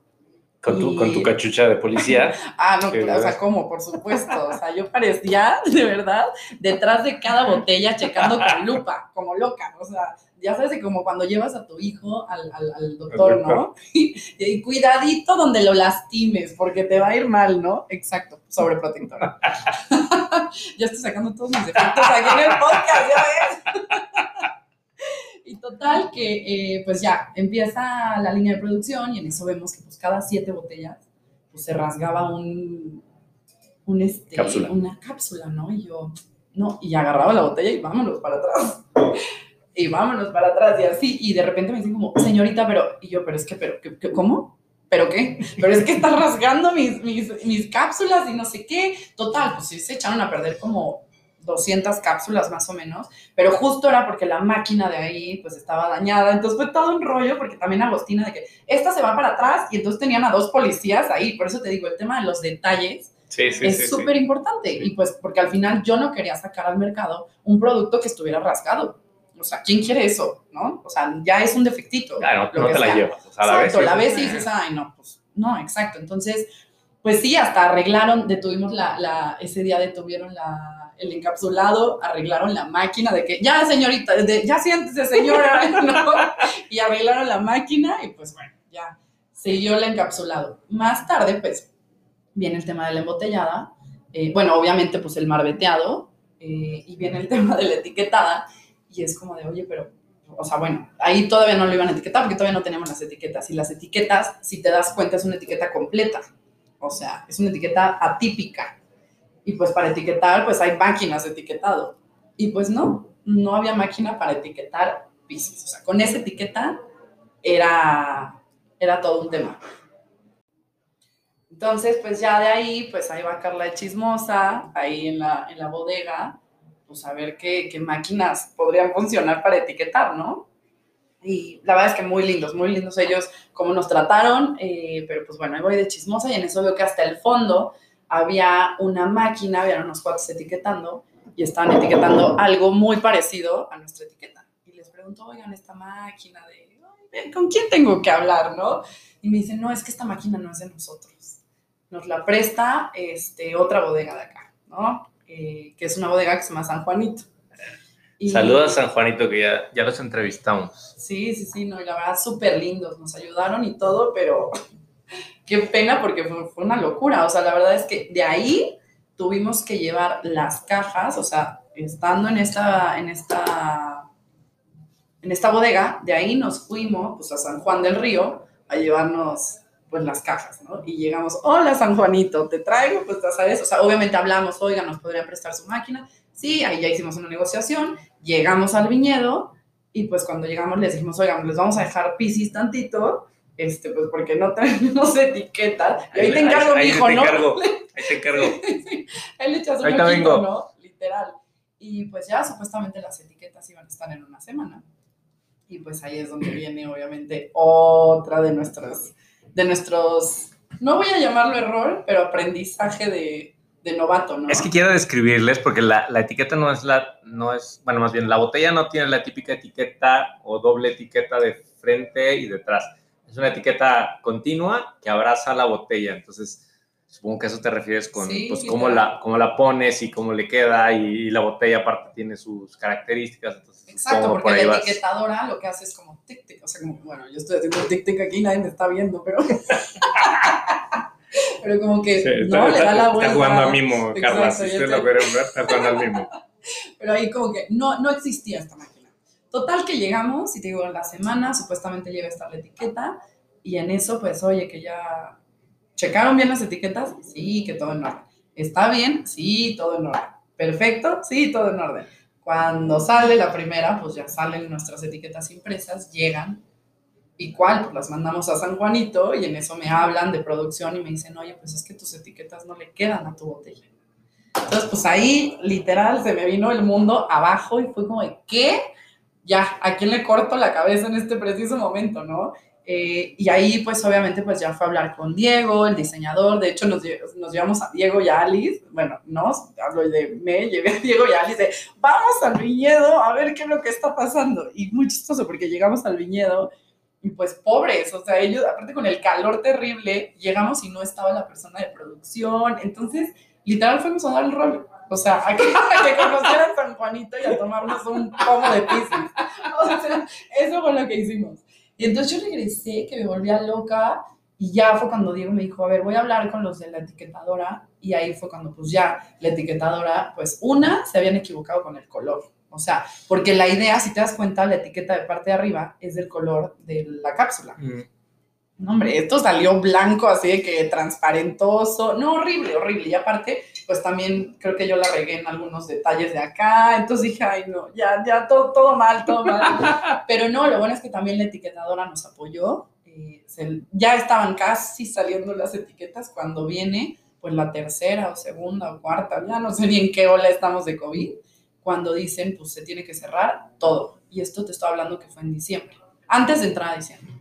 con tu, con tu cachucha de policía. ah, no, o sea, ¿cómo? Por supuesto. O sea, yo parecía, de verdad, detrás de cada botella checando con lupa, como loca. O sea, ya sabes, como cuando llevas a tu hijo al, al, doctor, ¿no? Y, cuidadito donde lo lastimes, porque te va a ir mal, ¿no? Exacto, sobreprotectora. ya estoy sacando todos mis efectos aquí en el podcast, ¿ya ves? Y total que, eh, pues ya, empieza la línea de producción y en eso vemos que pues cada siete botellas, pues se rasgaba un, un este, una cápsula, ¿no? Y yo, no, y agarraba la botella y vámonos para atrás y vámonos para atrás y así. Y de repente me dicen como, señorita, pero, y yo, pero es que, pero, ¿qué, ¿cómo? ¿Pero qué? Pero es que está rasgando mis, mis, mis, cápsulas y no sé qué. Total, pues sí, se echaron a perder como 200 cápsulas más o menos, pero justo era porque la máquina de ahí pues estaba dañada, entonces fue todo un rollo porque también Agostina de que esta se va para atrás y entonces tenían a dos policías ahí, por eso te digo, el tema de los detalles es súper importante y pues porque al final yo no quería sacar al mercado un producto que estuviera rasgado, o sea, ¿quién quiere eso? ¿No? O sea, ya es un defectito. Claro, no, te la llevas. O sea, exacto, la ves, y dices, ay, no, pues, no, exacto. Entonces, pues sí, hasta arreglaron, detuvimos la, ese día detuvieron la, el encapsulado, arreglaron la máquina de que, ya señorita, ya siéntese señora, ¿no? Y arreglaron la máquina y pues bueno, ya siguió el encapsulado. Más tarde, pues, viene el tema de la embotellada, eh, bueno, obviamente, pues el marbeteado, eh, y viene el tema de la etiquetada, y es como de, oye, pero, o sea, bueno, ahí todavía no lo iban a etiquetar porque todavía no teníamos las etiquetas. Y las etiquetas, si te das cuenta, es una etiqueta completa. O sea, es una etiqueta atípica. Y pues para etiquetar, pues hay máquinas de etiquetado. Y pues no, no había máquina para etiquetar Pisces. O sea, con esa etiqueta era, era todo un tema. Entonces, pues ya de ahí, pues ahí va Carla de Chismosa, ahí en la, en la bodega, pues a ver qué, qué máquinas podrían funcionar para etiquetar, ¿no? Y la verdad es que muy lindos, muy lindos ellos, cómo nos trataron, eh, pero pues bueno, ahí voy de chismosa y en eso veo que hasta el fondo había una máquina, había unos cuates etiquetando y estaban etiquetando algo muy parecido a nuestra etiqueta. Y les pregunto, oigan, esta máquina de, ¿con quién tengo que hablar, no? Y me dicen, no, es que esta máquina no es de nosotros. Nos la presta este, otra bodega de acá, ¿no? Eh, que es una bodega que se llama San Juanito. Saludos a San Juanito, que ya, ya los entrevistamos. Sí, sí, sí, no, y la verdad, súper lindos, nos ayudaron y todo, pero qué pena porque fue, fue, una locura. O sea, la verdad es que de ahí tuvimos que llevar las cajas, o sea, estando en esta, en esta, en esta bodega, de ahí nos fuimos pues, a San Juan del Río a llevarnos pues las cajas, ¿no? Y llegamos, hola San Juanito, te traigo, pues ya sabes, o sea, obviamente hablamos, oiga, nos podría prestar su máquina, sí, ahí ya hicimos una negociación, llegamos al viñedo y pues cuando llegamos les dijimos, oigan, les vamos a dejar piscis tantito, este, pues porque no tenemos etiqueta, y ahí, te encargo, mi hijo, ¿no? ahí te encargo. ahí le echas un poquito, ¿no? Literal. Y pues ya supuestamente las etiquetas iban a estar en una semana. Y pues ahí es donde viene obviamente otra de nuestras de nuestros, no voy a llamarlo error, pero aprendizaje de, de novato, ¿no? Es que quiero describirles porque la, la, etiqueta no es la, no es, bueno, más bien la botella no tiene la típica etiqueta o doble etiqueta de frente y detrás. Es una etiqueta continua que abraza la botella. Entonces, supongo que a eso te refieres con pues, cómo, la, cómo la pones y cómo le queda y, la botella aparte tiene sus características. Exacto, porque la etiquetadora lo que hace es como tic tic, o sea, como, bueno, yo estoy haciendo tic tic aquí, nadie me está viendo, pero... pero como que no, le da la vuelta. Está jugando al mismo, Carla, si usted lo quiere ver, está jugando al mismo. Pero ahí como que no, no existía esta máquina. Total que llegamos, y te digo, la semana supuestamente lleva esta la etiqueta, y en eso, pues, oye, que ya ¿Checaron bien las etiquetas? Sí, que todo en orden. ¿Está bien? Sí, todo en orden. ¿Perfecto? Sí, todo en orden. Cuando sale la primera, pues ya salen nuestras etiquetas impresas, llegan. ¿Y cuál? Pues las mandamos a San Juanito y en eso me hablan de producción y me dicen, oye, pues es que tus etiquetas no le quedan a tu botella. Entonces, pues ahí literal se me vino el mundo abajo y fue como de, ¿qué? Ya, ¿a quién le corto la cabeza en este preciso momento, no? Eh, y ahí, pues obviamente, pues ya fue a hablar con Diego, el diseñador. De hecho, nos, nos llevamos a Diego y a Alice. Bueno, no, hablo de me, llevé a Diego y a Alice de, vamos al viñedo a ver qué es lo que está pasando. Y muy chistoso porque llegamos al viñedo y pues pobres, o sea, ellos, aparte con el calor terrible, llegamos y no estaba la persona de producción. Entonces, literal fuimos a dar el rol. O sea, a que, a conocieran San Juanito y a tomarnos un pomo de piscis. O sea, eso fue lo que hicimos. Y entonces yo regresé, que me volvía loca, y ya fue cuando Diego me dijo, a ver, voy a hablar con los de la etiquetadora, y ahí fue cuando pues ya la etiquetadora, pues una, se habían equivocado con el color. O sea, porque la idea, si te das cuenta, la etiqueta de parte de arriba es del color de la cápsula. Mm. No, hombre, esto salió blanco, así de que transparentoso. No, horrible, horrible. Y aparte, pues también creo que yo la regué en algunos detalles de acá. Entonces dije, ay, no, ya, ya, todo, todo mal, todo mal. Pero no, lo bueno es que también la etiquetadora nos apoyó. Eh, ya estaban casi saliendo las etiquetas cuando viene, pues la tercera o segunda o cuarta, ya no sé ni en qué ola estamos de COVID, cuando dicen, pues se tiene que cerrar todo. Y esto te estoy hablando que fue en diciembre, antes de entrar a diciembre.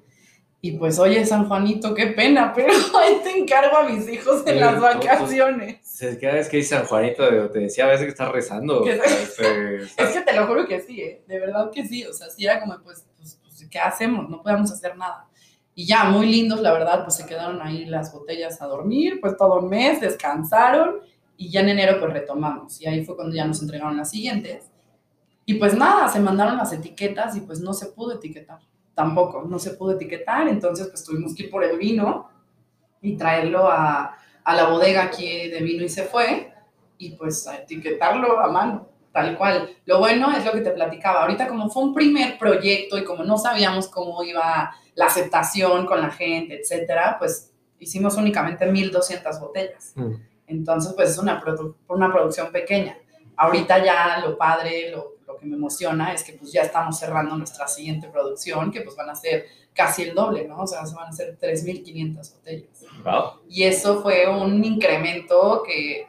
Y pues, oye, San Juanito, qué pena, pero ahí te encargo a mis hijos en las vacaciones. Cada vez que dice San Juanito, te decía a veces que estás rezando. Este, es que te lo juro que sí, ¿eh? de verdad que sí. O sea, sí era como, pues, pues, pues, ¿qué hacemos? No podemos hacer nada. Y ya, muy lindos, la verdad, pues se quedaron ahí las botellas a dormir, pues todo un mes, descansaron y ya en enero pues retomamos. Y ahí fue cuando ya nos entregaron las siguientes. Y pues nada, se mandaron las etiquetas y pues no se pudo etiquetar tampoco, no se pudo etiquetar, entonces pues tuvimos que ir por el vino y traerlo a, a la bodega aquí de vino y se fue y pues a etiquetarlo a mano, tal cual. Lo bueno es lo que te platicaba, ahorita como fue un primer proyecto y como no sabíamos cómo iba la aceptación con la gente, etcétera, pues hicimos únicamente 1200 botellas. Mm. Entonces, pues es una, una producción pequeña. Ahorita ya lo padre, lo, lo que me emociona es que pues ya estamos cerrando nuestra siguiente producción, que pues van a ser casi el doble, ¿no? O sea, se van a hacer 3.500 botellas. Y eso fue un incremento que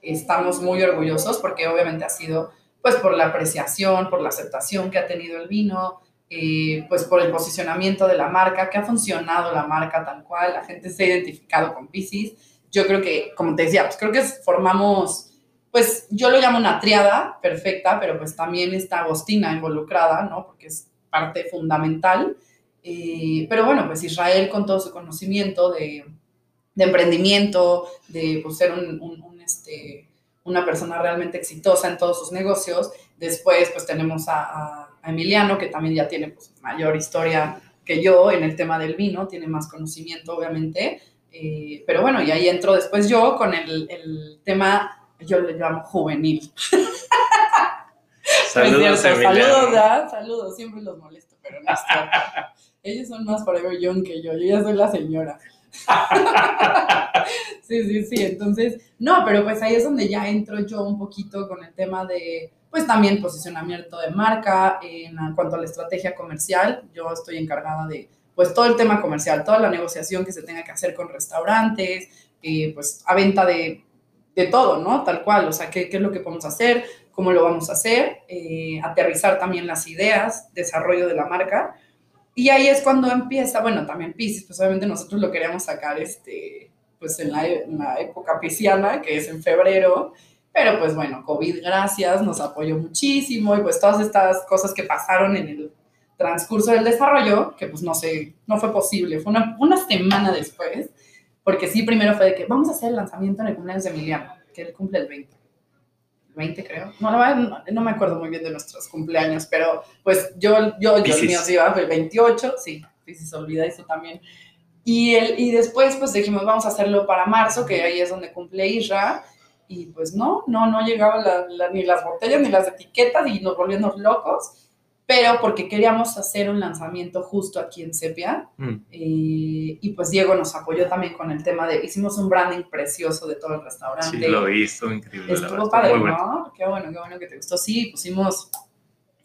estamos muy orgullosos porque obviamente ha sido pues por la apreciación, por la aceptación que ha tenido el vino, eh, pues por el posicionamiento de la marca, que ha funcionado la marca tal cual, la gente se ha identificado con Pisces. Yo creo que, como te decía, pues creo que formamos pues yo lo llamo una triada perfecta, pero pues también está Agostina involucrada, ¿no? Porque es parte fundamental. Eh, pero bueno, pues Israel con todo su conocimiento de, emprendimiento, de pues, ser un, este, una persona realmente exitosa en todos sus negocios. Después pues tenemos a, Emiliano, que también ya tiene pues, mayor historia que yo en el tema del vino, tiene más conocimiento obviamente. Eh, pero bueno, y ahí entro después yo con el, el tema yo le llamo juvenil. Saludos, saludos, ¿ya? saludos, siempre los molesto, pero no es cierto. Ellos son más forever young que yo, yo ya soy la señora. sí, sí, sí, entonces, no, pero pues ahí es donde ya entro yo un poquito con el tema de, pues también posicionamiento de marca, en cuanto a la estrategia comercial, yo estoy encargada de, pues todo el tema comercial, toda la negociación que se tenga que hacer con restaurantes, eh, pues a venta de de todo, ¿no? Tal cual, o sea, qué, qué es lo que podemos hacer, cómo lo vamos a hacer, eh, aterrizar también las ideas, desarrollo de la marca. Y ahí es cuando empieza, bueno, también Pisces, pues obviamente nosotros lo queríamos sacar este, pues en la, en la época pisciana, que es en febrero, pero pues bueno, COVID, gracias, nos apoyó muchísimo y pues todas estas cosas que pasaron en el transcurso del desarrollo, que pues no sé, no fue posible, fue una, una semana después, porque sí, primero fue de que vamos a hacer el lanzamiento en el cumpleaños de Emiliano, que él cumple el 20. El 20 creo. No, no, no, me acuerdo muy bien de nuestros cumpleaños, pero pues yo, yo, yo el mío sí iba el 28, sí, se olvida eso también. Y, el, y después pues dijimos, vamos a hacerlo para marzo, que ahí es donde cumple Isra. Y pues no, no, no llegaban ni las botellas ni las etiquetas y nos volvimos locos. Pero porque queríamos hacer un lanzamiento justo aquí en Sepia. Mm. eh, y pues Diego nos apoyó también con el tema de, hicimos un branding precioso de todo el restaurante. Sí, lo visto, increíble. Estuvo padre, bueno. ¿no? Qué bueno, qué bueno que te gustó. Sí, pusimos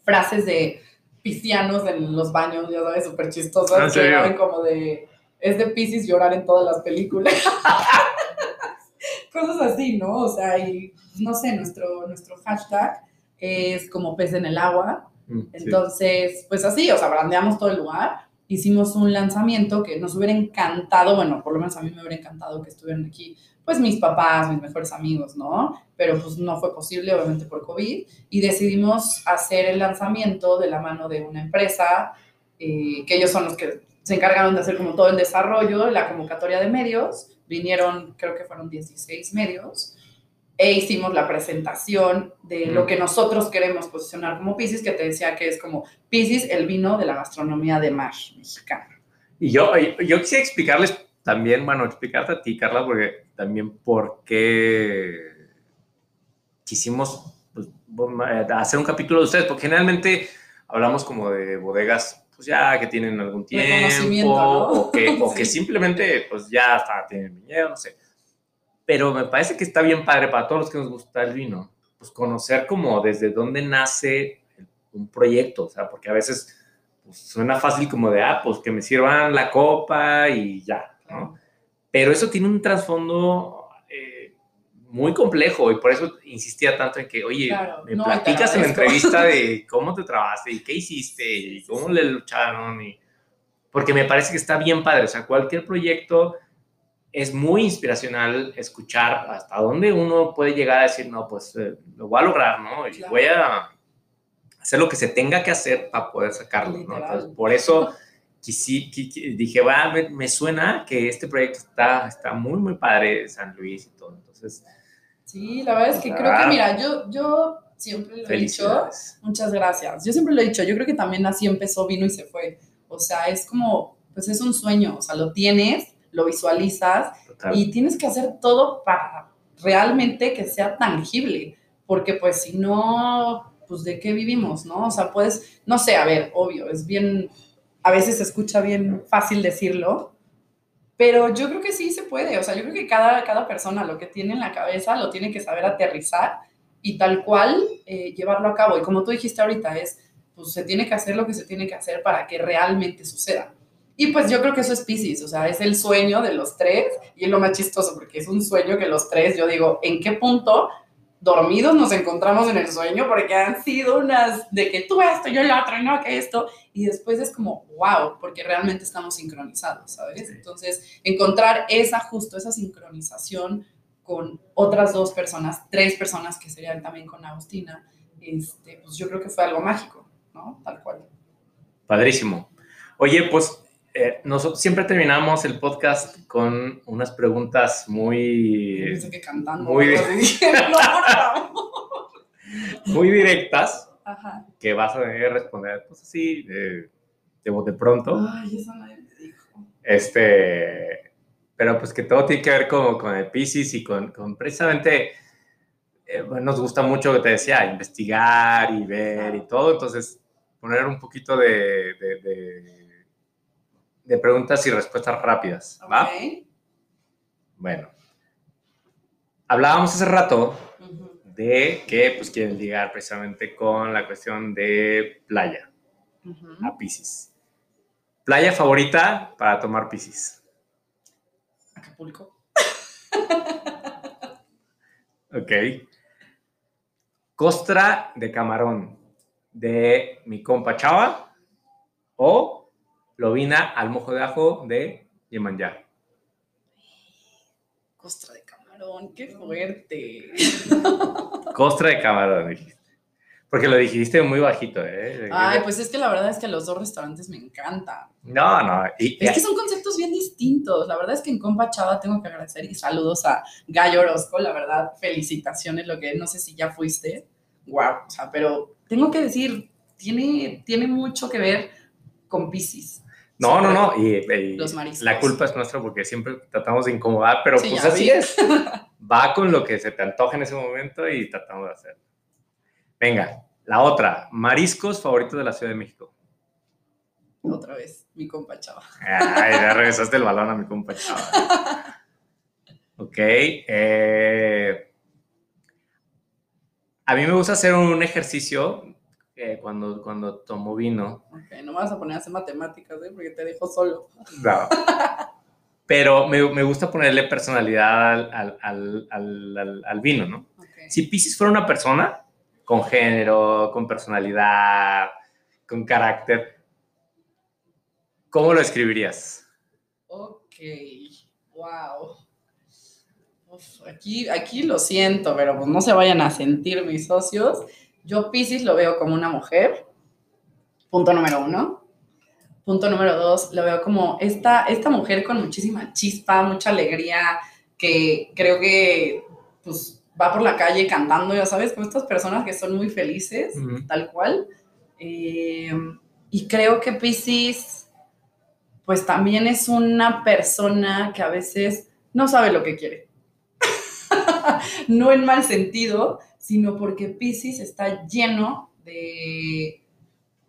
frases de piscianos en los baños, ya sabes, súper ¿Ah, chistosas. en que eran como de, es de Pisces llorar en todas las películas. Cosas así, ¿no? O sea, y no sé, nuestro, nuestro hashtag es como pez en el agua. Mm. Entonces, pues así, o sea, brandeamos todo el lugar. Hicimos un lanzamiento que nos hubiera encantado, bueno, por lo menos a mí me hubiera encantado que estuvieran aquí, pues mis papás, mis mejores amigos, ¿no? Pero pues no fue posible, obviamente por COVID, y decidimos hacer el lanzamiento de la mano de una empresa, eh, que ellos son los que se encargaron de hacer como todo el desarrollo, la convocatoria de medios, vinieron, creo que fueron 16 medios, e hicimos la presentación de lo que nosotros queremos posicionar como Pisces, que te decía que es como Pisces, el vino de la gastronomía de mar mexicana. Y yo, yo quisiera explicarles también, bueno, explicarte a ti, Carla, porque también por qué quisimos pues, eh, hacer un capítulo de ustedes, porque generalmente hablamos como de bodegas, pues ya que tienen algún tiempo, ¿no? o, que, o que Sí. simplemente pues ya tienen viñedo, no sé. Pero me parece que está bien padre para todos los que nos gusta el vino, pues conocer como desde dónde nace un proyecto, o sea, porque a veces pues, suena fácil como de, ah, pues que me sirvan la copa y ya, ¿no? Pero eso tiene un trasfondo eh, muy complejo y por eso insistía tanto en que, oye, Claro, me no, platicas en la entrevista de cómo te trabajaste y qué hiciste y cómo le lucharon y... Porque me parece que está bien padre, o sea, cualquier proyecto es muy inspiracional escuchar hasta dónde uno puede llegar a decir, no, pues eh, lo voy a lograr, ¿no? Y Claro. voy a hacer lo que se tenga que hacer para poder sacarlo, ¿no? Entonces, por eso quisi- qui- qui- dije, va, me, me suena que este proyecto está, está muy, muy padre, San Luis y todo. Entonces, Sí, la verdad es que creo Ah. que, mira, yo, yo siempre lo he dicho, muchas gracias. Yo siempre lo he dicho, yo creo que también así empezó, vino y se fue. O sea, es como, pues es un sueño, o sea, lo tienes, lo visualizas Total. y tienes que hacer todo para realmente que sea tangible, porque pues si no, pues de qué vivimos, ¿no? O sea, puedes, no sé, a ver, obvio, es bien, a veces se escucha bien fácil decirlo, pero yo creo que sí se puede, o sea, yo creo que cada, cada persona lo que tiene en la cabeza lo tiene que saber aterrizar y tal cual eh, llevarlo a cabo. Y como tú dijiste ahorita, es, pues se tiene que hacer lo que se tiene que hacer para que realmente suceda. Y pues yo creo que eso es Pisces, o sea, es el sueño de los tres y es lo más chistoso porque es un sueño que los tres, yo digo, ¿en qué punto dormidos nos encontramos en el sueño? Porque han sido unas de que tú esto, yo el otro, y no que esto, y después es como, wow, porque realmente estamos sincronizados, ¿sabes? Entonces, encontrar esa justo, esa sincronización con otras dos personas, tres personas que serían también con Agustina, este, pues yo creo que fue algo mágico, ¿no? Tal cual. Padrísimo. Oye, pues eh, nosotros siempre terminamos el podcast con unas preguntas muy, que cantando. muy no, muy directas Ajá. que vas a tener que responder, pues así, de, de bote pronto. Ay, eso nadie me dijo. Este, pero pues que todo tiene que ver con, con el Pisces y con, con precisamente, eh, nos gusta mucho, que te decía, investigar y ver y todo, entonces poner un poquito de, de, de- de preguntas y respuestas rápidas, ¿va? Bueno, hablábamos hace rato de que pues quieren ligar precisamente con la cuestión de playa, a Pisces. Playa favorita para tomar Pisces. Acapulco. Ok. Costra de camarón de mi compa Chava o lobina al mojo de ajo de Yemanjá. Costra de camarón, qué fuerte. Costra de camarón, dijiste. Porque lo dijiste muy bajito, ¿eh? Ay, pues es que la verdad es que los dos restaurantes me encantan. No, no. y- Es que son conceptos bien distintos. La verdad es que en Compa Chava tengo que agradecer y saludos a Gallo Orozco. La verdad, felicitaciones. Lo que no sé si ya fuiste. Wow. O sea, pero tengo que decir, tiene, tiene mucho que ver con Pisces. No, no, no. Y, y Los mariscos. la culpa es nuestra porque siempre tratamos de incomodar, pero Sí, pues ya así es. Va con lo que se te antoja en ese momento y tratamos de hacerlo. Venga, La otra, mariscos favoritos de la Ciudad de México. Otra vez, mi compa Chava. Ay, ya regresaste el balón a mi compa Chava. Ok. Eh, a mí me gusta hacer un ejercicio eh, cuando, cuando tomo vino. Ok, no me vas a poner a hacer matemáticas, ¿eh? Porque te dejo solo. No. Pero me, me gusta ponerle personalidad al, al, al, al vino, ¿no? Okay. Si Pisces fuera una persona con género, con personalidad, con carácter, ¿cómo lo escribirías? Ok, wow. Uf, aquí, aquí lo siento, pero pues no se vayan a sentir mis socios. Yo Pisces lo veo como una mujer, punto número uno. Punto número dos, lo veo como esta, esta mujer con muchísima chispa, mucha alegría, que creo que pues va por la calle cantando, ya sabes, como estas personas que son muy felices, uh -huh. tal cual. Eh, y creo que Pisces, pues también es una persona que a veces no sabe lo que quiere. no en mal sentido, sino porque Pisces está lleno de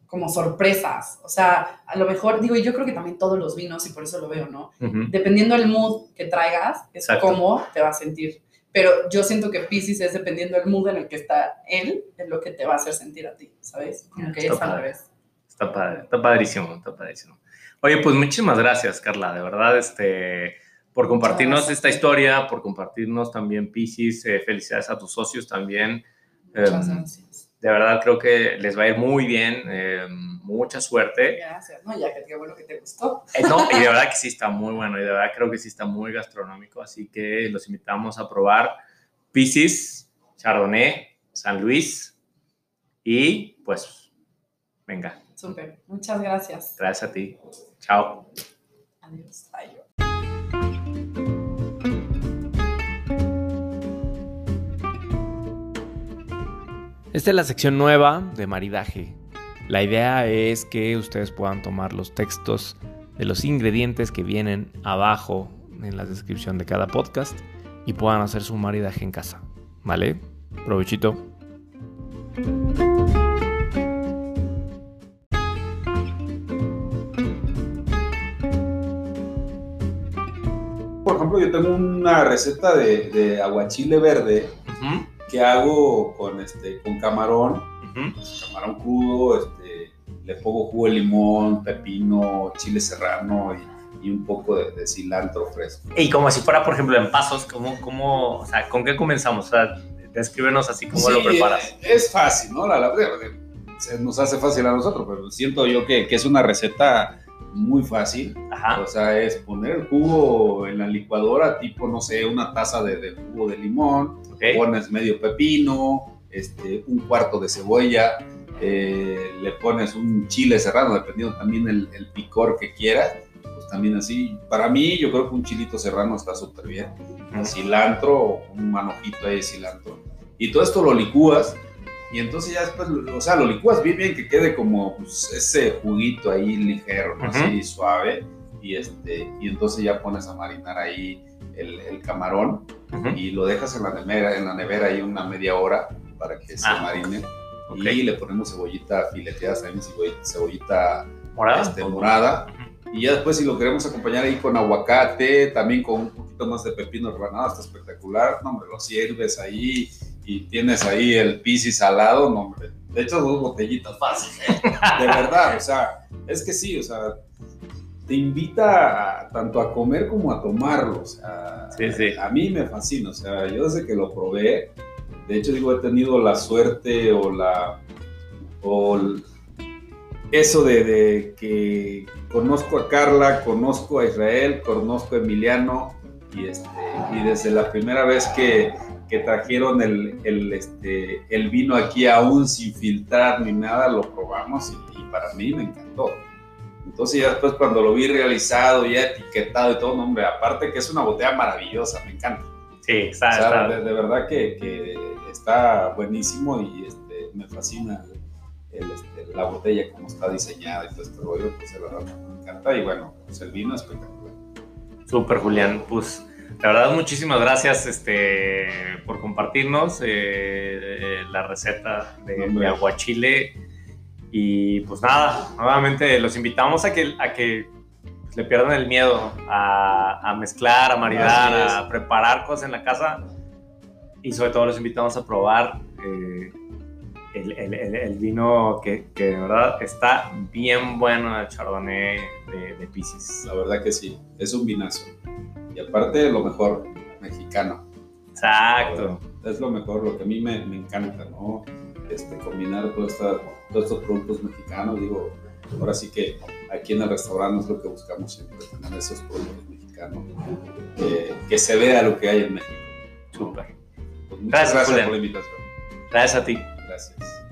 como sorpresas. O sea, a lo mejor, digo, y yo creo que también todos los vinos, y por eso lo veo, ¿no? Uh -huh. Dependiendo del mood que traigas, es Exacto. cómo te va a sentir. Pero yo siento que Pisces es dependiendo del mood en el que está él, es lo que te va a hacer sentir a ti, ¿sabes? Como que está es padre. al revés. Está padre, está padrísimo, está padrísimo. Oye, pues muchísimas gracias, Carla, de verdad, este, por compartirnos esta historia, por compartirnos también Pisces. Eh, felicidades a tus socios también. Muchas eh, gracias. De verdad, creo que les va a ir muy bien. Eh, mucha suerte. Gracias, ¿no? Ya que qué bueno que te gustó. Eh, no, y de verdad que sí está muy bueno. Y de verdad creo que sí está muy gastronómico. Así que los invitamos a probar Pisces, Chardonnay, San Luis. Y pues, venga. Súper. Muchas gracias. Gracias a ti. Chao. Adiós. Bye. Esta es la sección nueva de maridaje. La idea es que ustedes puedan tomar los textos de los ingredientes que vienen abajo en la descripción de cada podcast y puedan hacer su maridaje en casa. ¿Vale? Provechito. Por ejemplo, yo tengo una receta de, de aguachile verde. Uh -huh que hago con este con camarón, uh -huh. camarón crudo, este, le pongo jugo de limón, pepino, chile serrano y, y un poco de, de, cilantro fresco. Y como si fuera, por ejemplo, en pasos, ¿cómo, cómo, o sea, ¿con qué comenzamos? O sea, descríbenos así cómo sí, lo preparas. Es fácil, ¿no? La, la, se nos hace fácil a nosotros, pero siento yo que, que es una receta muy fácil. Ajá. O sea, es poner el jugo en la licuadora, tipo, no sé, una taza de, de jugo de limón, okay. pones medio pepino, este, un cuarto de cebolla, eh, le pones un chile serrano, dependiendo también el, el, picor que quieras, pues también así. Para mí, yo creo que un chilito serrano está súper bien. -huh. Cilantro, un manojito ahí de cilantro. Y todo esto lo licúas y entonces ya después, o sea, lo licúas bien, bien, que quede como pues, ese juguito ahí ligero, ¿no? Uh -huh. así suave, y, este, y entonces ya pones a marinar ahí el, el camarón uh -huh. y lo dejas en la, nevera, en la nevera ahí una media hora para que se ah, marine. Okay. Y le ponemos cebollita fileteada, también cebollita, cebollita morada, este, morada. Y ya después si lo queremos acompañar ahí con aguacate, también con un poquito más de pepino rebanado, está espectacular. No, hombre, lo sirves ahí y tienes ahí el piscis salado, no, hombre. De hecho, dos botellitas fácil, ¿eh? De verdad, o sea, es que sí, o sea, te invita a, tanto a comer como a tomarlo, o sea, sí, sí. a mí me fascina, o sea, yo desde que lo probé, de hecho, digo, he tenido la suerte o la, o eso de, de que conozco a Carla, conozco a Israel, conozco a Emiliano, y, este, y desde la primera vez que, que trajeron el, el, este, el vino aquí aún sin filtrar ni nada, lo probamos y, y, para mí me encantó. Entonces ya después cuando lo vi realizado, ya etiquetado y todo, no, hombre, aparte que es una botella maravillosa, me encanta. Sí, está, o sea, está. De, de, verdad que, que, está buenísimo y este, me fascina el, este, la botella como está diseñada y todo este rollo, pues la verdad me encanta y bueno, pues el vino espectacular. Súper, Julián, pues La verdad, muchísimas gracias este, por compartirnos eh, la receta de, aguachile. Y pues nada, nuevamente los invitamos a que, a que le pierdan el miedo a, mezclar, a maridar, a preparar cosas en la casa. Y sobre todo los invitamos a probar eh, el, vino que, de verdad está bien bueno, el Chardonnay de, de Pisces. La verdad que sí, es un vinazo. Y aparte, lo mejor, mexicano. Exacto. Es lo mejor, lo que a mí me, encanta, ¿no? Este, combinar todos estos productos mexicanos. Digo, ahora sí que aquí en el restaurante es lo que buscamos siempre, tener esos productos mexicanos. que se vea lo que hay en México. Súper. Pues muchas gracias, por la invitación. Gracias a ti. Gracias.